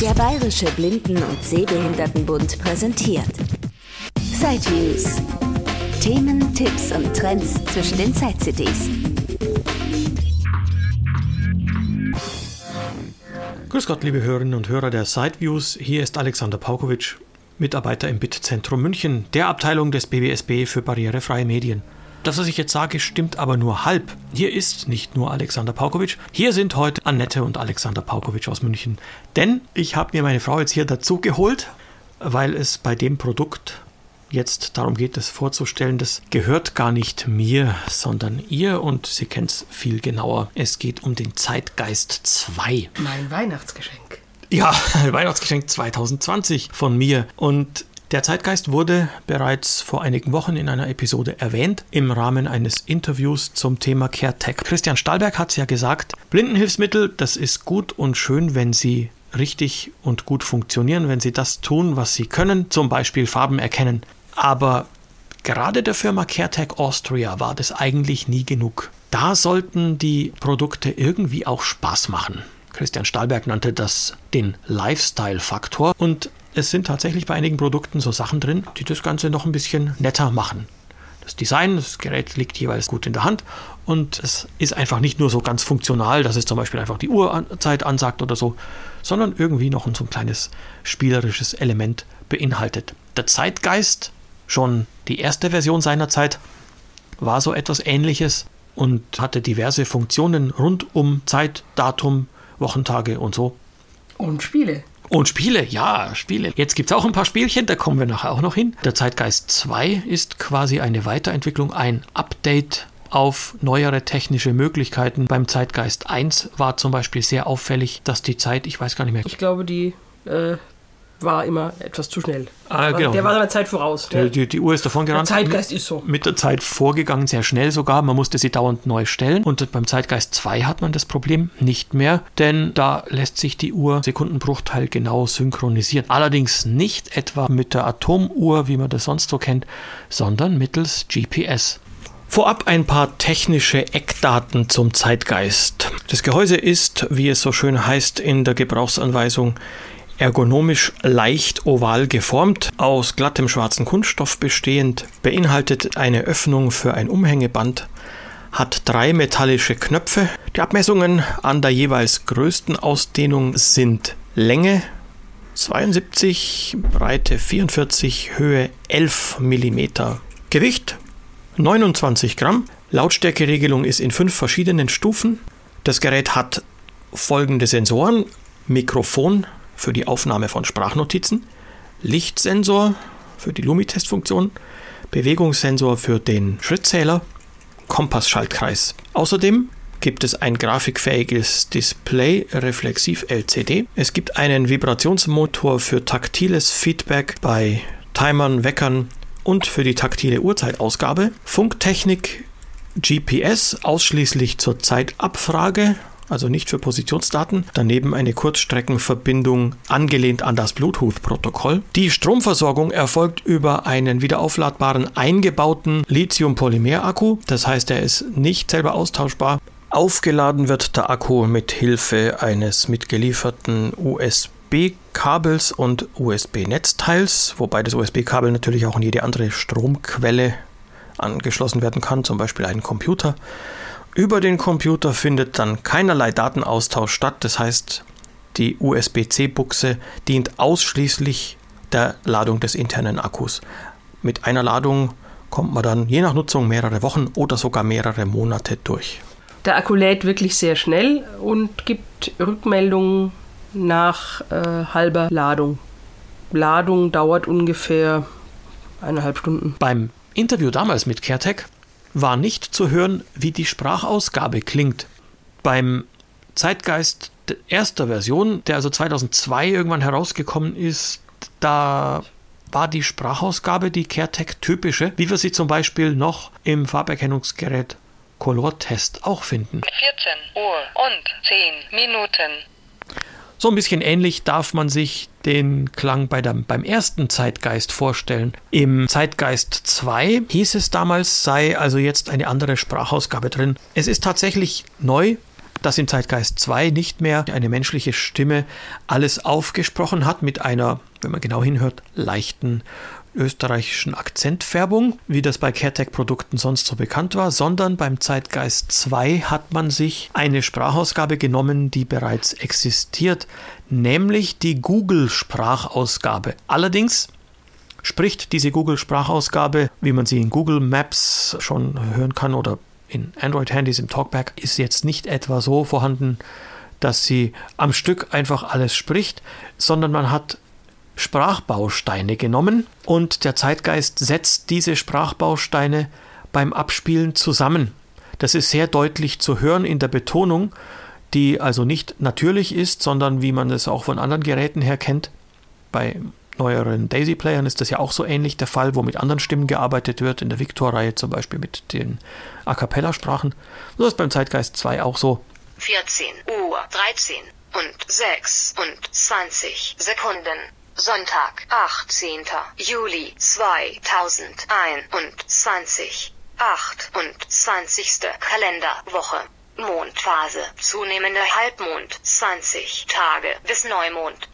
Der Bayerische Blinden- und Sehbehindertenbund präsentiert Sideviews. Themen, Tipps und Trends zwischen den Zeit-CDs. Grüß Gott, liebe Hörerinnen und Hörer der Sideviews. Hier ist Alexander Paukowitsch, Mitarbeiter im BIT-Zentrum München, der Abteilung des BWSB für barrierefreie Medien. Das, was ich jetzt sage, stimmt aber nur halb. Hier ist nicht nur Alexander Paukowitsch. Hier sind heute Annette und Alexander Paukowitsch aus München. Denn ich habe mir meine Frau jetzt hier dazu geholt, weil es bei dem Produkt jetzt darum geht, es vorzustellen, das gehört gar nicht mir, sondern ihr und sie kennt es viel genauer. Es geht um den Zeitgeist 2. Mein Weihnachtsgeschenk. Ja, Weihnachtsgeschenk 2020 von mir. Und der Zeitgeist wurde bereits vor einigen Wochen in einer Episode erwähnt, im Rahmen eines Interviews zum Thema CareTech. Christian Stahlberg hat es ja gesagt, Blindenhilfsmittel, das ist gut und schön, wenn sie richtig und gut funktionieren, wenn sie das tun, was sie können, zum Beispiel Farben erkennen. Aber gerade der Firma CareTech Austria war das eigentlich nie genug. Da sollten die Produkte irgendwie auch Spaß machen. Christian Stahlberg nannte das den Lifestyle-Faktor und es sind tatsächlich bei einigen Produkten so Sachen drin, die das Ganze noch ein bisschen netter machen. Das Design, das Gerät liegt jeweils gut in der Hand und es ist einfach nicht nur so ganz funktional, dass es zum Beispiel einfach die Uhrzeit ansagt oder so, sondern irgendwie noch so ein kleines spielerisches Element beinhaltet. Der Zeitgeist, schon die erste Version seiner Zeit, war so etwas ähnliches und hatte diverse Funktionen rund um Zeit, Datum, Wochentage und so. Und Spiele. Und Spiele, ja, Spiele. Jetzt gibt es auch ein paar Spielchen, da kommen wir nachher auch noch hin. Der Zeitgeist 2 ist quasi eine Weiterentwicklung, ein Update auf neuere technische Möglichkeiten. Beim Zeitgeist 1 war zum Beispiel sehr auffällig, dass die Zeit, ich weiß gar nicht mehr. Ich glaube, die äh, war immer etwas zu schnell. Ah, genau. Der war seiner Zeit voraus. Die, die, die Uhr ist davon gerannt. Der Zeitgeist ist so. Mit der Zeit vorgegangen, sehr schnell sogar. Man musste sie dauernd neu stellen. Und beim Zeitgeist 2 hat man das Problem nicht mehr, denn da lässt sich die Uhr Sekundenbruchteil genau synchronisieren. Allerdings nicht etwa mit der Atomuhr, wie man das sonst so kennt, sondern mittels GPS. Vorab ein paar technische Eckdaten zum Zeitgeist. Das Gehäuse ist, wie es so schön heißt in der Gebrauchsanweisung, ergonomisch leicht oval geformt, aus glattem schwarzen Kunststoff bestehend, beinhaltet eine Öffnung für ein Umhängeband, hat drei metallische Knöpfe. Die Abmessungen an der jeweils größten Ausdehnung sind Länge 72, Breite 44, Höhe 11 mm. Gewicht 29 Gramm. Lautstärkeregelung ist in fünf verschiedenen Stufen. Das Gerät hat folgende Sensoren: Mikrofon, für die Aufnahme von Sprachnotizen, Lichtsensor für die Lumi-Testfunktion, Bewegungssensor für den Schrittzähler, Kompassschaltkreis. Außerdem gibt es ein grafikfähiges Display reflexiv LCD. Es gibt einen Vibrationsmotor für taktiles Feedback bei Timern, Weckern und für die taktile Uhrzeitausgabe. Funktechnik GPS ausschließlich zur Zeitabfrage also nicht für Positionsdaten. Daneben eine Kurzstreckenverbindung angelehnt an das Bluetooth-Protokoll. Die Stromversorgung erfolgt über einen wiederaufladbaren eingebauten Lithium-Polymer-Akku. Das heißt, er ist nicht selber austauschbar. Aufgeladen wird der Akku mit Hilfe eines mitgelieferten USB-Kabels und USB-Netzteils, wobei das USB-Kabel natürlich auch an jede andere Stromquelle angeschlossen werden kann, zum Beispiel einen Computer. Über den Computer findet dann keinerlei Datenaustausch statt. Das heißt, die USB-C-Buchse dient ausschließlich der Ladung des internen Akkus. Mit einer Ladung kommt man dann je nach Nutzung mehrere Wochen oder sogar mehrere Monate durch. Der Akku lädt wirklich sehr schnell und gibt Rückmeldungen nach äh, halber Ladung. Ladung dauert ungefähr eineinhalb Stunden. Beim Interview damals mit CareTech war nicht zu hören, wie die Sprachausgabe klingt. Beim Zeitgeist erster Version, der also 2002 irgendwann herausgekommen ist, da war die Sprachausgabe die CareTech typische, wie wir sie zum Beispiel noch im Farberkennungsgerät Color Test auch finden. 14 Uhr und 10 Minuten. So ein bisschen ähnlich darf man sich den Klang bei der, beim ersten Zeitgeist vorstellen. Im Zeitgeist 2 hieß es damals, sei also jetzt eine andere Sprachausgabe drin. Es ist tatsächlich neu, dass im Zeitgeist 2 nicht mehr eine menschliche Stimme alles aufgesprochen hat mit einer, wenn man genau hinhört, leichten österreichischen Akzentfärbung, wie das bei CareTech-Produkten sonst so bekannt war, sondern beim Zeitgeist 2 hat man sich eine Sprachausgabe genommen, die bereits existiert, nämlich die Google-Sprachausgabe. Allerdings spricht diese Google-Sprachausgabe, wie man sie in Google Maps schon hören kann oder in Android-Handys im Talkback, ist jetzt nicht etwa so vorhanden, dass sie am Stück einfach alles spricht, sondern man hat Sprachbausteine genommen und der Zeitgeist setzt diese Sprachbausteine beim Abspielen zusammen. Das ist sehr deutlich zu hören in der Betonung, die also nicht natürlich ist, sondern wie man es auch von anderen Geräten her kennt. Bei neueren Daisy-Playern ist das ja auch so ähnlich der Fall, wo mit anderen Stimmen gearbeitet wird, in der Victor-Reihe zum Beispiel mit den A Cappella-Sprachen. So ist beim Zeitgeist 2 auch so. 14 Uhr 13 und 26 Sekunden. Sonntag, 18. Juli 2021. 28. Kalenderwoche. Mondphase. Zunehmender Halbmond. 20 Tage bis Neumond.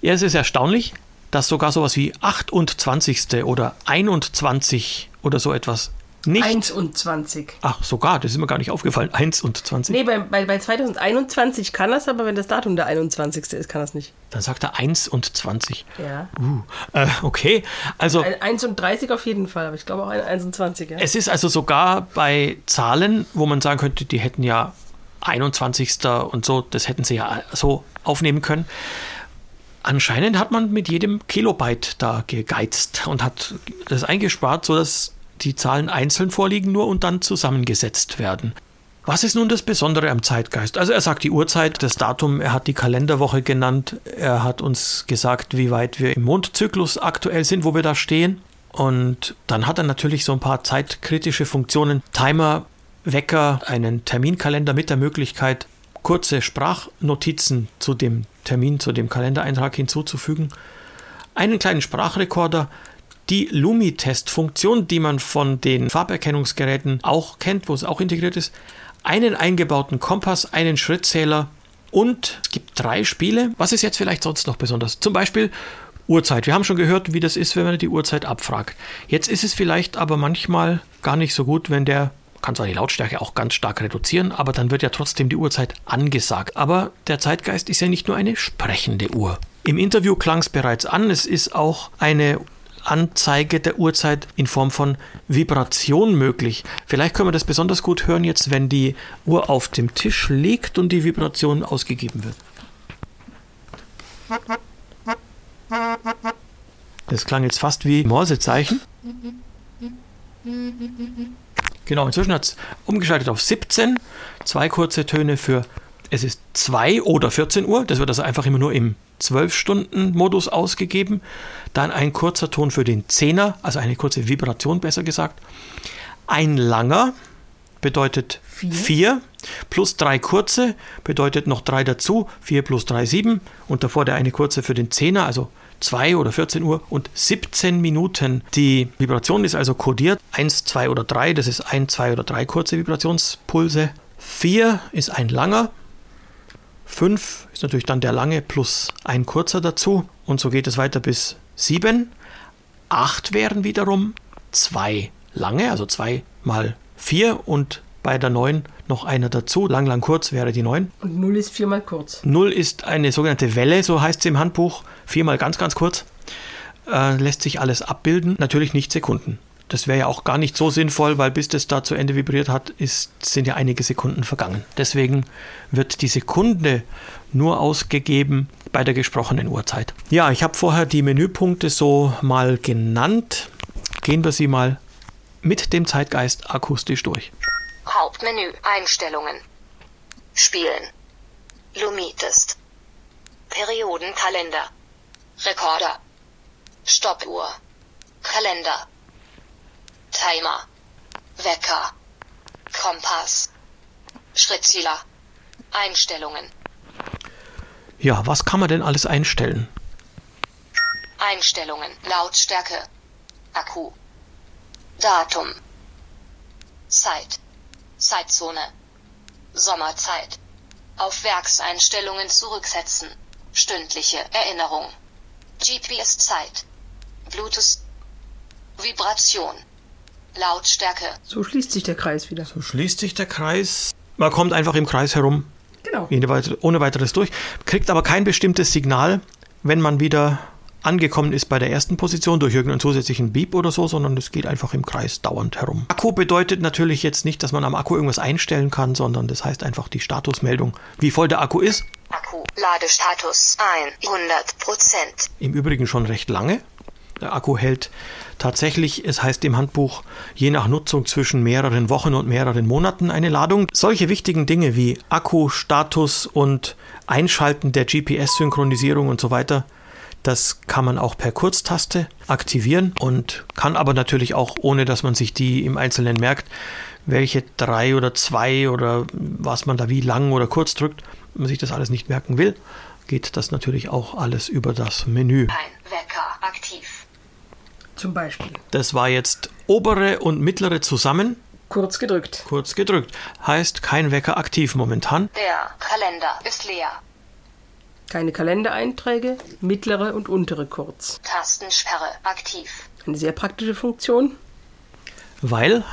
Ja, es ist erstaunlich, dass sogar sowas wie 28. oder 21 oder so etwas nicht. 1 und 20. Ach, sogar, das ist mir gar nicht aufgefallen. 1 und 20. Nee, bei, bei, bei 2021 kann das, aber wenn das Datum der 21. ist, kann das nicht. Dann sagt er 1 und 20. Ja. Uh, äh, okay, also. Ein- 1 und 30 auf jeden Fall, aber ich glaube auch ein 1 und 20, ja. Es ist also sogar bei Zahlen, wo man sagen könnte, die hätten ja 21. und so, das hätten sie ja so aufnehmen können. Anscheinend hat man mit jedem Kilobyte da gegeizt und hat das eingespart, sodass die Zahlen einzeln vorliegen nur und dann zusammengesetzt werden. Was ist nun das Besondere am Zeitgeist? Also er sagt die Uhrzeit, das Datum, er hat die Kalenderwoche genannt, er hat uns gesagt, wie weit wir im Mondzyklus aktuell sind, wo wir da stehen. Und dann hat er natürlich so ein paar zeitkritische Funktionen. Timer, Wecker, einen Terminkalender mit der Möglichkeit, kurze Sprachnotizen zu dem Termin, zu dem Kalendereintrag hinzuzufügen. Einen kleinen Sprachrekorder, die Lumi-Test-Funktion, die man von den Farberkennungsgeräten auch kennt, wo es auch integriert ist, einen eingebauten Kompass, einen Schrittzähler und es gibt drei Spiele. Was ist jetzt vielleicht sonst noch besonders? Zum Beispiel Uhrzeit. Wir haben schon gehört, wie das ist, wenn man die Uhrzeit abfragt. Jetzt ist es vielleicht aber manchmal gar nicht so gut, wenn der kann zwar die Lautstärke auch ganz stark reduzieren, aber dann wird ja trotzdem die Uhrzeit angesagt. Aber der Zeitgeist ist ja nicht nur eine sprechende Uhr. Im Interview klang es bereits an, es ist auch eine Anzeige der Uhrzeit in Form von Vibration möglich. Vielleicht können wir das besonders gut hören jetzt, wenn die Uhr auf dem Tisch liegt und die Vibration ausgegeben wird. Das klang jetzt fast wie Morsezeichen. Genau, inzwischen hat es umgeschaltet auf 17. Zwei kurze Töne für es ist 2 oder 14 Uhr. Das wird also einfach immer nur im 12-Stunden-Modus ausgegeben. Dann ein kurzer Ton für den Zehner, also eine kurze Vibration besser gesagt. Ein langer bedeutet 4 plus drei kurze bedeutet noch drei dazu. 4 plus 3, 7. Und davor der eine kurze für den Zehner, also 2 oder 14 Uhr und 17 Minuten. Die Vibration ist also kodiert. 1, 2 oder 3, das ist 1, 2 oder 3 kurze Vibrationspulse. 4 ist ein langer. 5 ist natürlich dann der lange plus ein kurzer dazu. Und so geht es weiter bis 7. 8 wären wiederum zwei lange, also 2 mal 4 und bei der 9 noch einer dazu. Lang, lang, kurz wäre die 9. Und 0 ist viermal kurz. 0 ist eine sogenannte Welle, so heißt es im Handbuch. Viermal ganz, ganz kurz. Äh, lässt sich alles abbilden. Natürlich nicht Sekunden. Das wäre ja auch gar nicht so sinnvoll, weil bis das da zu Ende vibriert hat, ist, sind ja einige Sekunden vergangen. Deswegen wird die Sekunde nur ausgegeben bei der gesprochenen Uhrzeit. Ja, ich habe vorher die Menüpunkte so mal genannt. Gehen wir sie mal mit dem Zeitgeist akustisch durch. Hauptmenü Einstellungen. Spielen. Lumitest. Periodenkalender. Rekorder. Stoppuhr. Kalender. Timer. Wecker. Kompass. Schrittzähler. Einstellungen. Ja, was kann man denn alles einstellen? Einstellungen. Lautstärke. Akku. Datum. Zeit. Zeitzone. Sommerzeit. Auf Werkseinstellungen zurücksetzen. Stündliche Erinnerung. GPS-Zeit. Bluetooth. Vibration. Lautstärke. So schließt sich der Kreis wieder. So schließt sich der Kreis. Man kommt einfach im Kreis herum, Genau. ohne weit- ohne weiteres durch, kriegt aber kein bestimmtes Signal, wenn man wieder angekommen ist bei der ersten Position durch irgendeinen zusätzlichen Beep oder so, sondern es geht einfach im Kreis dauernd herum. Akku bedeutet natürlich jetzt nicht, dass man am Akku irgendwas einstellen kann, sondern das heißt einfach die Statusmeldung, wie voll der Akku ist. Akku. Ladestatus 100%. Im Übrigen schon recht lange. Der Akku hält tatsächlich, es heißt im Handbuch, je nach Nutzung zwischen mehreren Wochen und mehreren Monaten eine Ladung. Solche wichtigen Dinge wie Akku, Status und Einschalten der GPS-Synchronisierung und so weiter, das kann man auch per Kurztaste aktivieren und kann aber natürlich auch, ohne dass man sich die im Einzelnen merkt, welche drei oder zwei oder was man da wie lang oder kurz drückt, wenn man sich das alles nicht merken will, geht das natürlich auch alles über das Menü. Ein Wecker aktiv. Zum Beispiel. Das war jetzt obere und mittlere zusammen, Kurz gedrückt. kurz gedrückt. Heißt kein Wecker aktiv momentan. Der Kalender ist leer. Keine Kalendereinträge, mittlere und untere kurz. Tastensperre aktiv. Eine sehr praktische Funktion. Weil,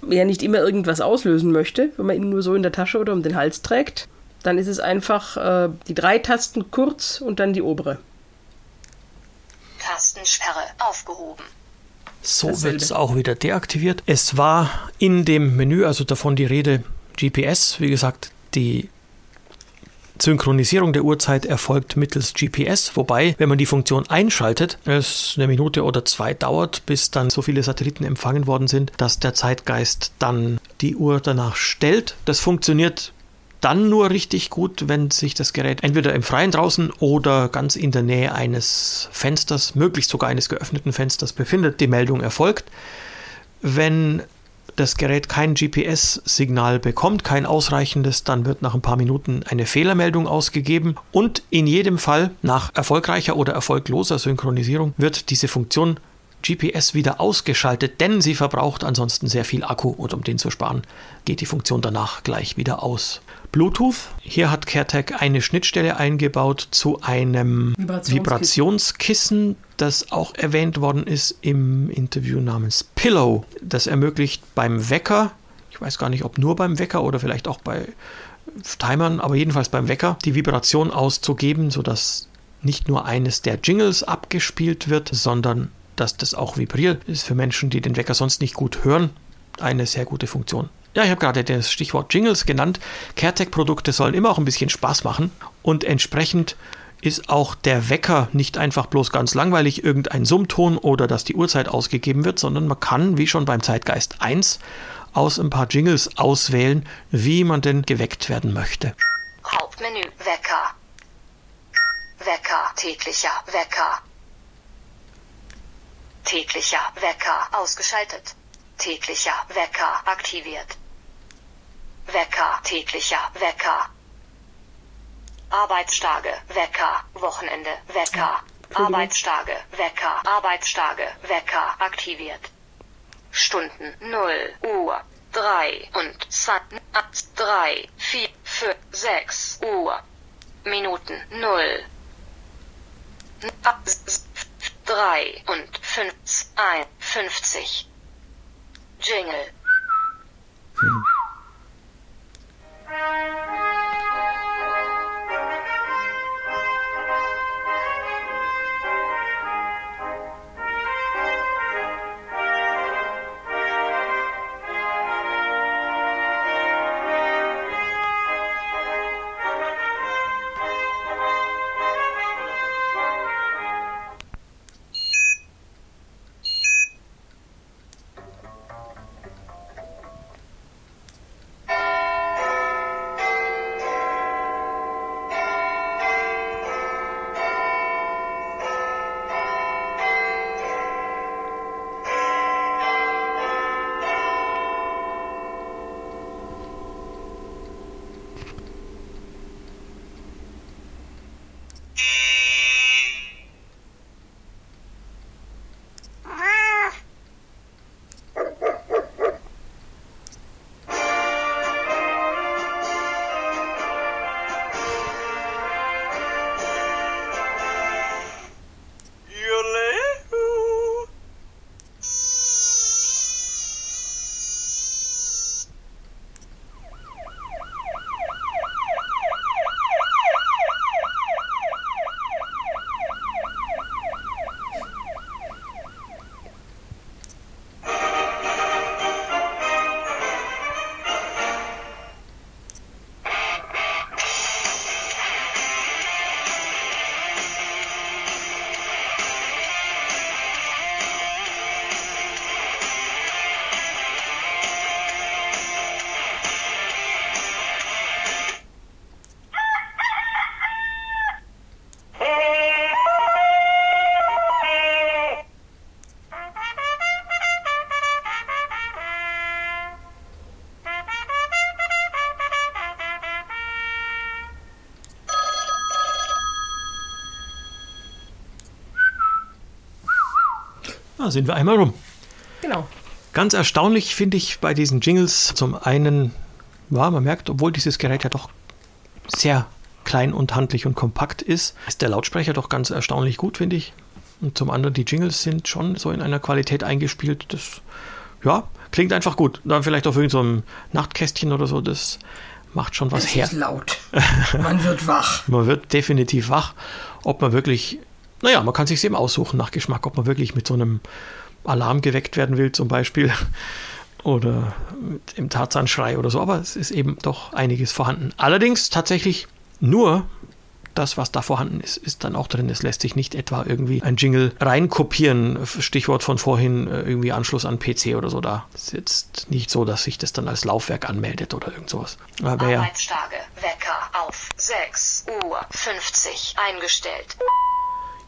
Wer nicht immer irgendwas auslösen möchte, wenn man ihn nur so in der Tasche oder um den Hals trägt, dann ist es einfach äh, die drei Tasten kurz und dann die obere. Tastensperre aufgehoben. so wird es auch wieder deaktiviert. Es war in dem Menü, also davon die Rede, GPS, wie gesagt, die Synchronisierung der Uhrzeit erfolgt mittels GPS, wobei, wenn man die Funktion einschaltet, es eine Minute oder zwei dauert, bis dann so viele Satelliten empfangen worden sind, dass der Zeitgeist dann die Uhr danach stellt. Das funktioniert dann nur richtig gut, wenn sich das Gerät entweder im Freien draußen oder ganz in der Nähe eines Fensters, möglichst sogar eines geöffneten Fensters befindet. Die Meldung erfolgt. Wenn das Gerät kein GPS-Signal bekommt, kein ausreichendes, dann wird nach ein paar Minuten eine Fehlermeldung ausgegeben und in jedem Fall nach erfolgreicher oder erfolgloser Synchronisierung wird diese Funktion GPS wieder ausgeschaltet, denn sie verbraucht ansonsten sehr viel Akku und um den zu sparen, geht die Funktion danach gleich wieder aus. Bluetooth, hier hat CareTag eine Schnittstelle eingebaut zu einem Vibrationskissen. Vibrationskissen, das auch erwähnt worden ist im Interview namens Pillow. Das ermöglicht beim Wecker, ich weiß gar nicht, ob nur beim Wecker oder vielleicht auch bei Timern, aber jedenfalls beim Wecker, die Vibration auszugeben, sodass nicht nur eines der Jingles abgespielt wird, sondern dass das auch vibriert. Ist für Menschen, die den Wecker sonst nicht gut hören, eine sehr gute Funktion. Ja, ich habe gerade das Stichwort Jingles genannt. CareTech-Produkte sollen immer auch ein bisschen Spaß machen und entsprechend ist auch der Wecker nicht einfach bloß ganz langweilig irgendein Summton oder dass die Uhrzeit ausgegeben wird, sondern man kann, wie schon beim Zeitgeist 1, aus ein paar Jingles auswählen, wie man denn geweckt werden möchte. Hauptmenü Wecker. Wecker. Täglicher Wecker. Täglicher Wecker ausgeschaltet. Täglicher Wecker aktiviert. Wecker. Täglicher Wecker. Arbeitstage Wecker. Wochenende Wecker. Arbeitstage Wecker. Arbeitstage Wecker aktiviert. Stunden 0 Uhr 3 und 20, 3, 4, 5, 6 Uhr. Minuten 0. 3 und 5, 51. Jingle. Thank you. Da sind wir einmal rum. Genau. Ganz erstaunlich finde ich bei diesen Jingles zum einen, ja, man merkt, obwohl dieses Gerät ja doch sehr klein und handlich und kompakt ist, ist der Lautsprecher doch ganz erstaunlich gut, finde ich. Und zum anderen, die Jingles sind schon so in einer Qualität eingespielt, das, ja, klingt einfach gut. Dann vielleicht auf irgendeinem so Nachtkästchen oder so, das macht schon was Es her. ist laut. Man wird wach. Man wird definitiv wach, ob man wirklich, naja, man kann sich eben aussuchen nach Geschmack, ob man wirklich mit so einem Alarm geweckt werden will, zum Beispiel, oder mit im Tarzanschrei oder so, aber es ist eben doch einiges vorhanden. Allerdings tatsächlich nur das, was da vorhanden ist, ist dann auch drin. Es lässt sich nicht etwa irgendwie ein Jingle reinkopieren. Stichwort von vorhin, äh, irgendwie Anschluss an PC oder so. Da ist jetzt nicht so, dass sich das dann als Laufwerk anmeldet oder irgend sowas. Aber ja. Arbeitstage. Wecker auf 6 Uhr 50 eingestellt.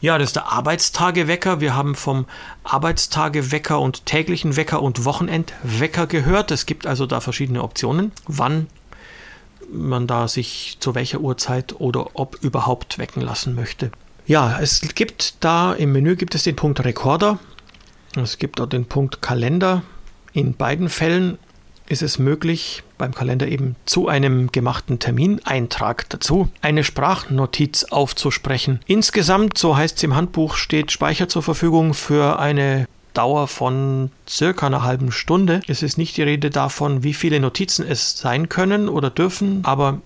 Ja, das ist der Arbeitstagewecker. Wir haben vom Arbeitstagewecker und täglichen Wecker und Wochenendwecker gehört. Es gibt also da verschiedene Optionen, wann man da sich zu welcher Uhrzeit oder ob überhaupt wecken lassen möchte. Ja, es gibt da im Menü gibt es den Punkt Rekorder. Es gibt auch den Punkt Kalender. In beiden Fällen ist es möglich, beim Kalender eben zu einem gemachten Termineintrag dazu eine Sprachnotiz aufzusprechen. Insgesamt, so heißt es im Handbuch, steht Speicher zur Verfügung für eine Dauer von circa einer halben Stunde. Es ist nicht die Rede davon, wie viele Notizen es sein können oder dürfen, aber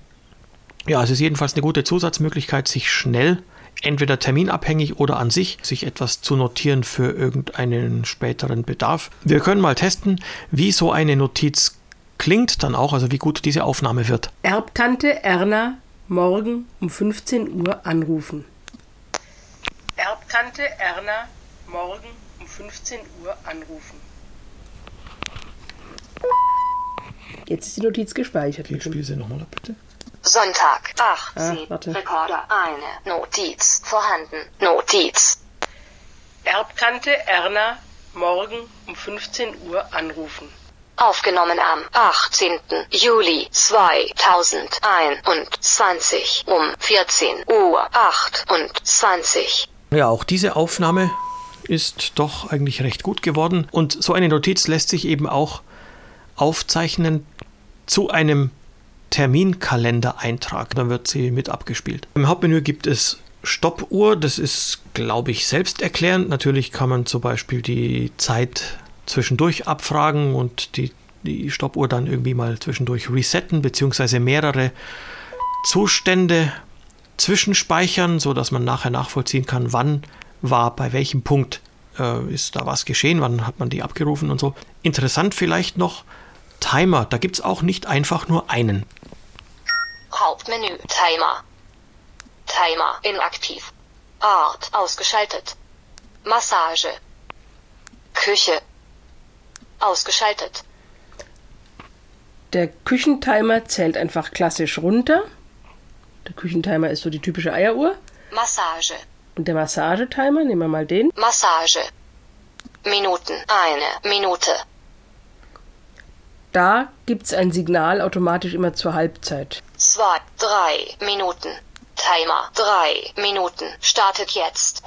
ja, es ist jedenfalls eine gute Zusatzmöglichkeit, sich schnell entweder terminabhängig oder an sich sich etwas zu notieren für irgendeinen späteren Bedarf. Wir können mal testen, wie so eine Notiz klingt dann auch, also wie gut diese Aufnahme wird. Erbtante Erna morgen um 15 Uhr anrufen. Erbtante Erna morgen um 15 Uhr anrufen. Jetzt ist die Notiz gespeichert. Ich spiele sie nochmal ab, bitte. Sonntag. Ach, Ah, Sie. warte. Rekorder. Eine Notiz. Vorhanden. Notiz. Erbtante Erna morgen um 15 Uhr anrufen. Aufgenommen am 18. Juli 2021 um 14 Uhr 28. Ja, auch diese Aufnahme ist doch eigentlich recht gut geworden. Und so eine Notiz lässt sich eben auch aufzeichnen zu einem Terminkalendereintrag. Dann wird sie mit abgespielt. Im Hauptmenü gibt es Stoppuhr. Das ist, glaube ich, selbsterklärend. Natürlich kann man zum Beispiel die Zeit zwischendurch abfragen und die, die Stoppuhr dann irgendwie mal zwischendurch resetten, beziehungsweise mehrere Zustände zwischenspeichern, sodass man nachher nachvollziehen kann, wann war bei welchem Punkt äh, ist da was geschehen, wann hat man die abgerufen und so. Interessant vielleicht noch Timer. Da gibt es auch nicht einfach nur einen. Hauptmenü. Timer. Timer. Inaktiv. Art. Ausgeschaltet. Massage. Küche. Ausgeschaltet. Der Küchentimer zählt einfach klassisch runter. Der Küchentimer ist so die typische Eieruhr. Massage. Und der Massagetimer, nehmen wir mal den. Massage. Minuten. Eine Minute. Da gibt es ein Signal automatisch immer zur Halbzeit. Zwei. Drei Minuten. Timer. Drei Minuten. Startet jetzt.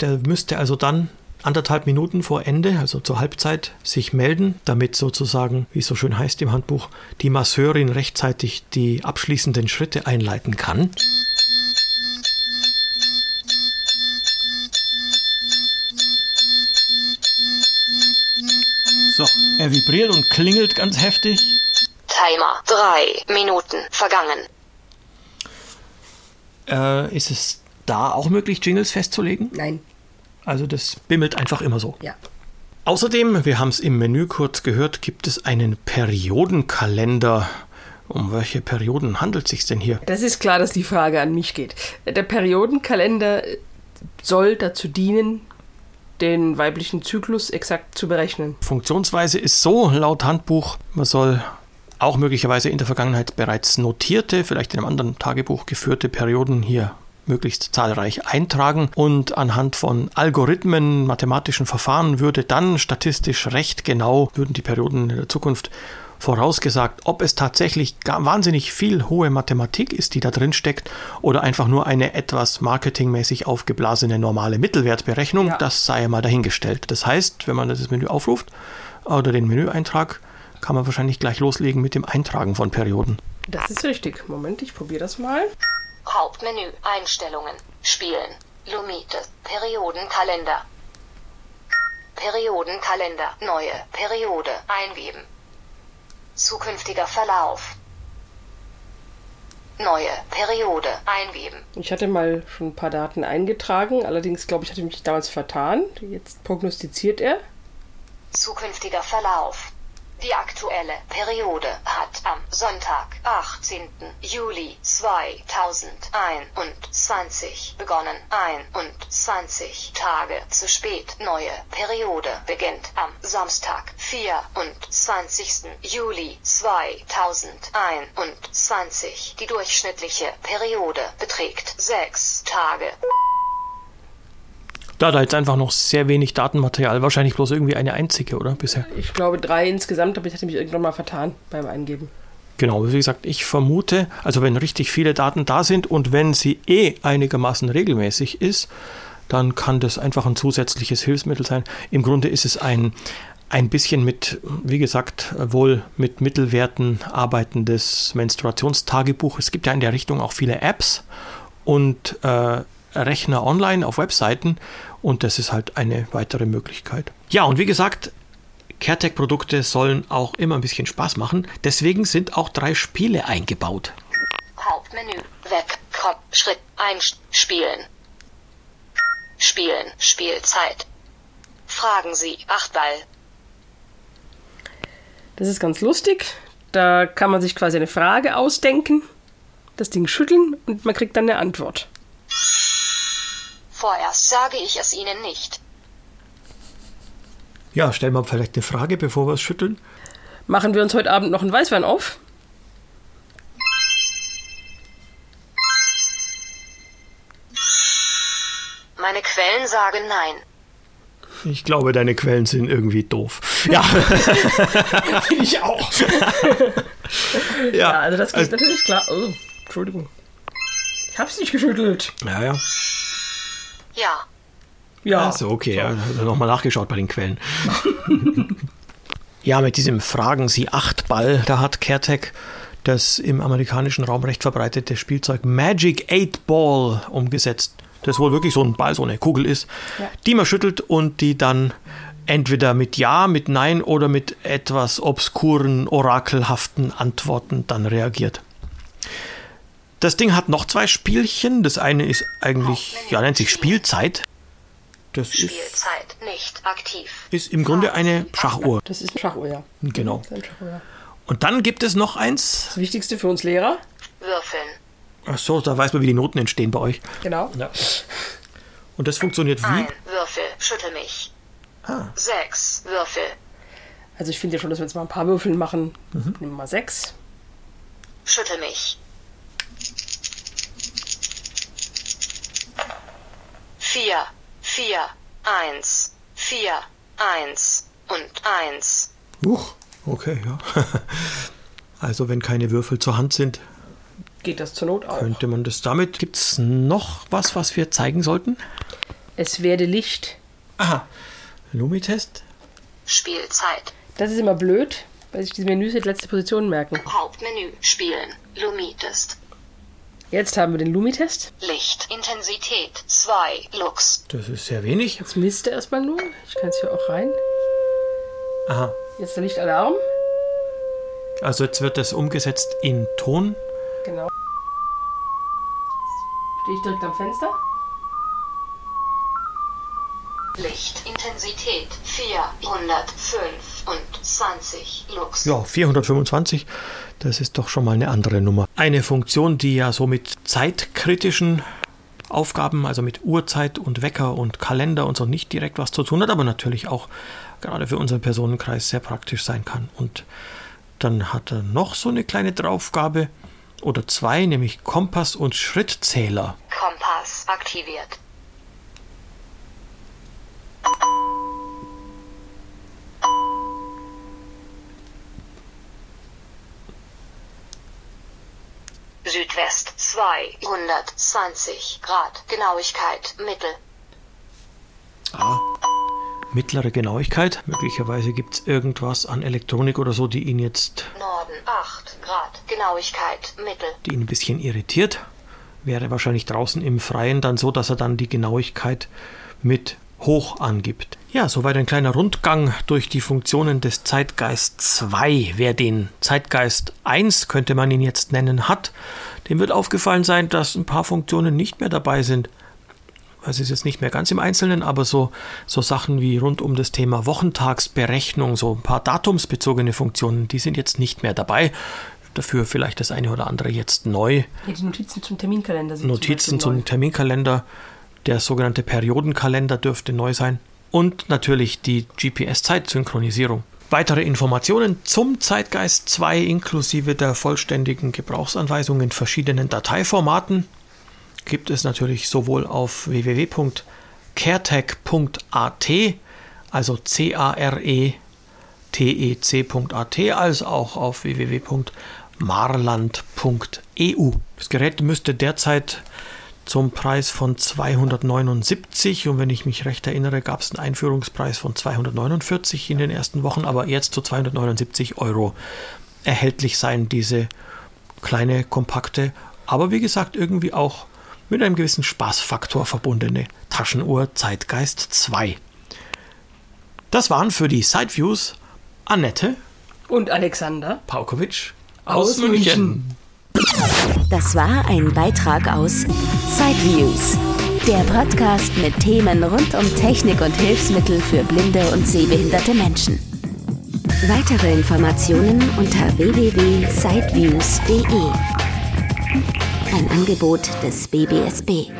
Der müsste also dann anderthalb Minuten vor Ende, also zur Halbzeit, sich melden, damit sozusagen, wie es so schön heißt im Handbuch, die Masseurin rechtzeitig die abschließenden Schritte einleiten kann. So, er vibriert und klingelt ganz heftig. Timer. Drei Minuten. Vergangen. Äh, ist es da auch möglich, Jingles festzulegen? Nein, Also das bimmelt einfach immer so. ja. Außerdem, wir haben es im Menü kurz gehört, gibt es einen Periodenkalender. Um welche Perioden handelt es sich denn hier? Das ist klar, dass die Frage an mich geht. Der Periodenkalender soll dazu dienen, den weiblichen Zyklus exakt zu berechnen. Funktionsweise ist so laut Handbuch, man soll auch möglicherweise in der Vergangenheit bereits notierte, vielleicht in einem anderen Tagebuch geführte Perioden hier möglichst zahlreich eintragen und anhand von Algorithmen, mathematischen Verfahren würde dann statistisch recht genau, würden die Perioden in der Zukunft Vorausgesagt, ob es tatsächlich wahnsinnig viel hohe Mathematik ist, die da drin steckt, oder einfach nur eine etwas marketingmäßig aufgeblasene normale Mittelwertberechnung, Ja. das sei mal dahingestellt. Das heißt, wenn man das Menü aufruft oder den Menüeintrag, kann man wahrscheinlich gleich loslegen mit dem Eintragen von Perioden. Das ist richtig. Moment, ich probiere das mal. Hauptmenü. Einstellungen. Spielen. Lumite. Periodenkalender. Periodenkalender. Neue Periode. Eingeben. Zukünftiger Verlauf. Neue Periode. Eingeben. Ich hatte mal schon ein paar Daten eingetragen, allerdings glaube ich, hatte ich mich damals vertan. Jetzt prognostiziert er. Zukünftiger Verlauf. Die aktuelle Periode hat am Sonntag, 18. Juli 2021 begonnen. 21 Tage zu spät. Neue Periode beginnt am Samstag, 24. Juli 2021. Die durchschnittliche Periode beträgt 6 Tage. Da da jetzt einfach noch sehr wenig Datenmaterial, wahrscheinlich bloß irgendwie eine einzige, oder bisher? Ich glaube drei insgesamt, aber ich hatte mich irgendwann mal vertan beim Eingeben. Genau, wie gesagt, ich vermute, also wenn richtig viele Daten da sind und wenn sie eh einigermaßen regelmäßig ist, dann kann das einfach ein zusätzliches Hilfsmittel sein. Im Grunde ist es ein, ein bisschen mit, wie gesagt, wohl mit Mittelwerten arbeitendes Menstruationstagebuch. Es gibt ja in der Richtung auch viele Apps und äh, Rechner online auf Webseiten und das ist halt eine weitere Möglichkeit. Ja, und wie gesagt, CareTech-Produkte sollen auch immer ein bisschen Spaß machen. Deswegen sind auch drei Spiele eingebaut. Hauptmenü. Weg. Kopf. Schritt. Einspielen. Spielen. Spielzeit. Fragen Sie. Achtball. Das ist ganz lustig. Da kann man sich quasi eine Frage ausdenken, das Ding schütteln und man kriegt dann eine Antwort. Vorerst sage ich es Ihnen nicht. Ja, stellen wir vielleicht eine Frage, bevor wir es schütteln. Machen wir uns heute Abend noch einen Weißwein auf? Meine Quellen sagen nein. Ich glaube, deine Quellen sind irgendwie doof. Ja, Finde ich auch. ja, Ja, also das geht natürlich klar. Oh, Entschuldigung. Ich hab's nicht geschüttelt. ja, ja. Ja. Ja. Also, okay, ja, nochmal nachgeschaut bei den Quellen. ja, mit diesem Fragen Sie acht Ball, da hat CareTech das im amerikanischen Raum recht verbreitete Spielzeug Magic 8 Ball umgesetzt. Das wohl wirklich so ein Ball, so eine Kugel ist, Ja. die man schüttelt und die dann entweder mit Ja, mit Nein oder mit etwas obskuren, orakelhaften Antworten dann reagiert. Das Ding hat noch zwei Spielchen. Das eine ist eigentlich, ja, nennt sich Spielzeit. Das ist, Spielzeit nicht aktiv. ist im Grunde eine Schachuhr. Das ist ein Schachuhr, ja. Genau. Das ist ein Schachuhr, ja. Und dann gibt es noch eins. Das Wichtigste für uns Lehrer. Würfeln. Ach so, da weiß man, wie die Noten entstehen bei euch. Genau. Ja. Und das funktioniert wie? Ein Würfel. Schüttel mich. Ah. Sechs Würfel. Also ich finde ja schon, dass wir jetzt mal ein paar Würfeln machen. Nehmen wir mal sechs. Schüttel mich. Vier, vier, eins, vier, eins und eins. Huch, okay, ja. Also wenn keine Würfel zur Hand sind, Geht das zur Not auch. könnte man das damit. Gibt es noch was, was wir zeigen sollten? Es werde Licht. Aha. Lumitest? Spielzeit. Das ist immer blöd, weil sich diese Menüs jetzt letzte Position merken. Hauptmenü. Spielen. Lumitest. Jetzt haben wir den Lumi-Test. Licht. Intensität. 2. Lux. Das ist sehr wenig. Jetzt misst er erstmal nur. Ich kann es hier auch rein. Aha. Jetzt der Lichtalarm. Also jetzt wird das umgesetzt in Ton. Genau. Stehe ich direkt am Fenster? Licht. Intensität. 425 Lux. Ja, 425. Das ist doch schon mal eine andere Nummer. Eine Funktion, die ja so mit zeitkritischen Aufgaben, also mit Uhrzeit und Wecker und Kalender und so nicht direkt was zu tun hat, aber natürlich auch gerade für unseren Personenkreis sehr praktisch sein kann. Und dann hat er noch so eine kleine Draufgabe oder zwei, nämlich Kompass und Schrittzähler. Kompass aktiviert. Request 220 Grad. Genauigkeit Mittel. Mittlere Genauigkeit. Möglicherweise gibt es irgendwas an Elektronik oder so, die ihn jetzt, Norden 8 Grad. Genauigkeit Mittel. die ihn ein bisschen irritiert. Wäre wahrscheinlich draußen im Freien dann so, dass er dann die Genauigkeit mit hoch angibt. Ja, soweit ein kleiner Rundgang durch die Funktionen des Zeitgeist 2. Wer den Zeitgeist 1, könnte man ihn jetzt nennen, hat, dem wird aufgefallen sein, dass ein paar Funktionen nicht mehr dabei sind. Es ist jetzt nicht mehr ganz im Einzelnen, aber so, so Sachen wie rund um das Thema Wochentagsberechnung, so ein paar datumsbezogene Funktionen, die sind jetzt nicht mehr dabei. Dafür vielleicht das eine oder andere jetzt neu. Ja, die Notizen zum Terminkalender sind Notizen zum zum Terminkalender, der sogenannte Periodenkalender dürfte neu sein und natürlich die GPS-Zeitsynchronisierung. Weitere Informationen zum Zeitgeist 2 inklusive der vollständigen Gebrauchsanweisung in verschiedenen Dateiformaten gibt es natürlich sowohl auf www.caretech.at, also c a r e t e c.at, als auch auf www.marland.eu. Das Gerät müsste derzeit zum Preis von 279 und wenn ich mich recht erinnere, gab es einen Einführungspreis von 249 in den ersten Wochen, aber jetzt zu 279 Euro erhältlich sein, diese kleine, kompakte, aber wie gesagt irgendwie auch mit einem gewissen Spaßfaktor verbundene Taschenuhr Zeitgeist 2. Das waren für die Sideviews Annette Und Alexander Paukovic Aus München. Das war ein Beitrag aus Sideviews, der Podcast mit Themen rund um Technik und Hilfsmittel für blinde und sehbehinderte Menschen. Weitere Informationen unter www.sideviews.de. Ein Angebot des BBSB.